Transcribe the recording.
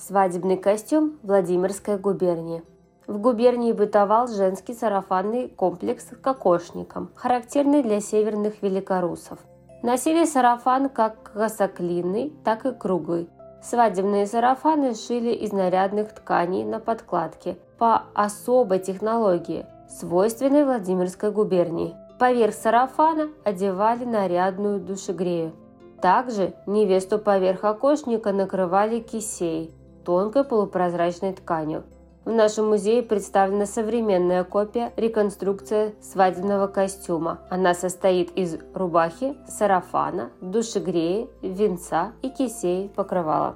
Свадебный костюм Владимирской губернии. В губернии бытовал женский сарафанный комплекс кокошником, характерный для северных великорусов. Носили сарафан как косоклинный, так и круглый. Свадебные сарафаны шили из нарядных тканей на подкладке по особой технологии, свойственной Владимирской губернии. Поверх сарафана одевали нарядную душегрею. Также невесту поверх окошника накрывали кисей, тонкой полупрозрачной тканью. В нашем музее представлена современная копия реконструкция свадебного костюма. Она состоит из рубахи, сарафана, душегреи, венца и кисей покрывала.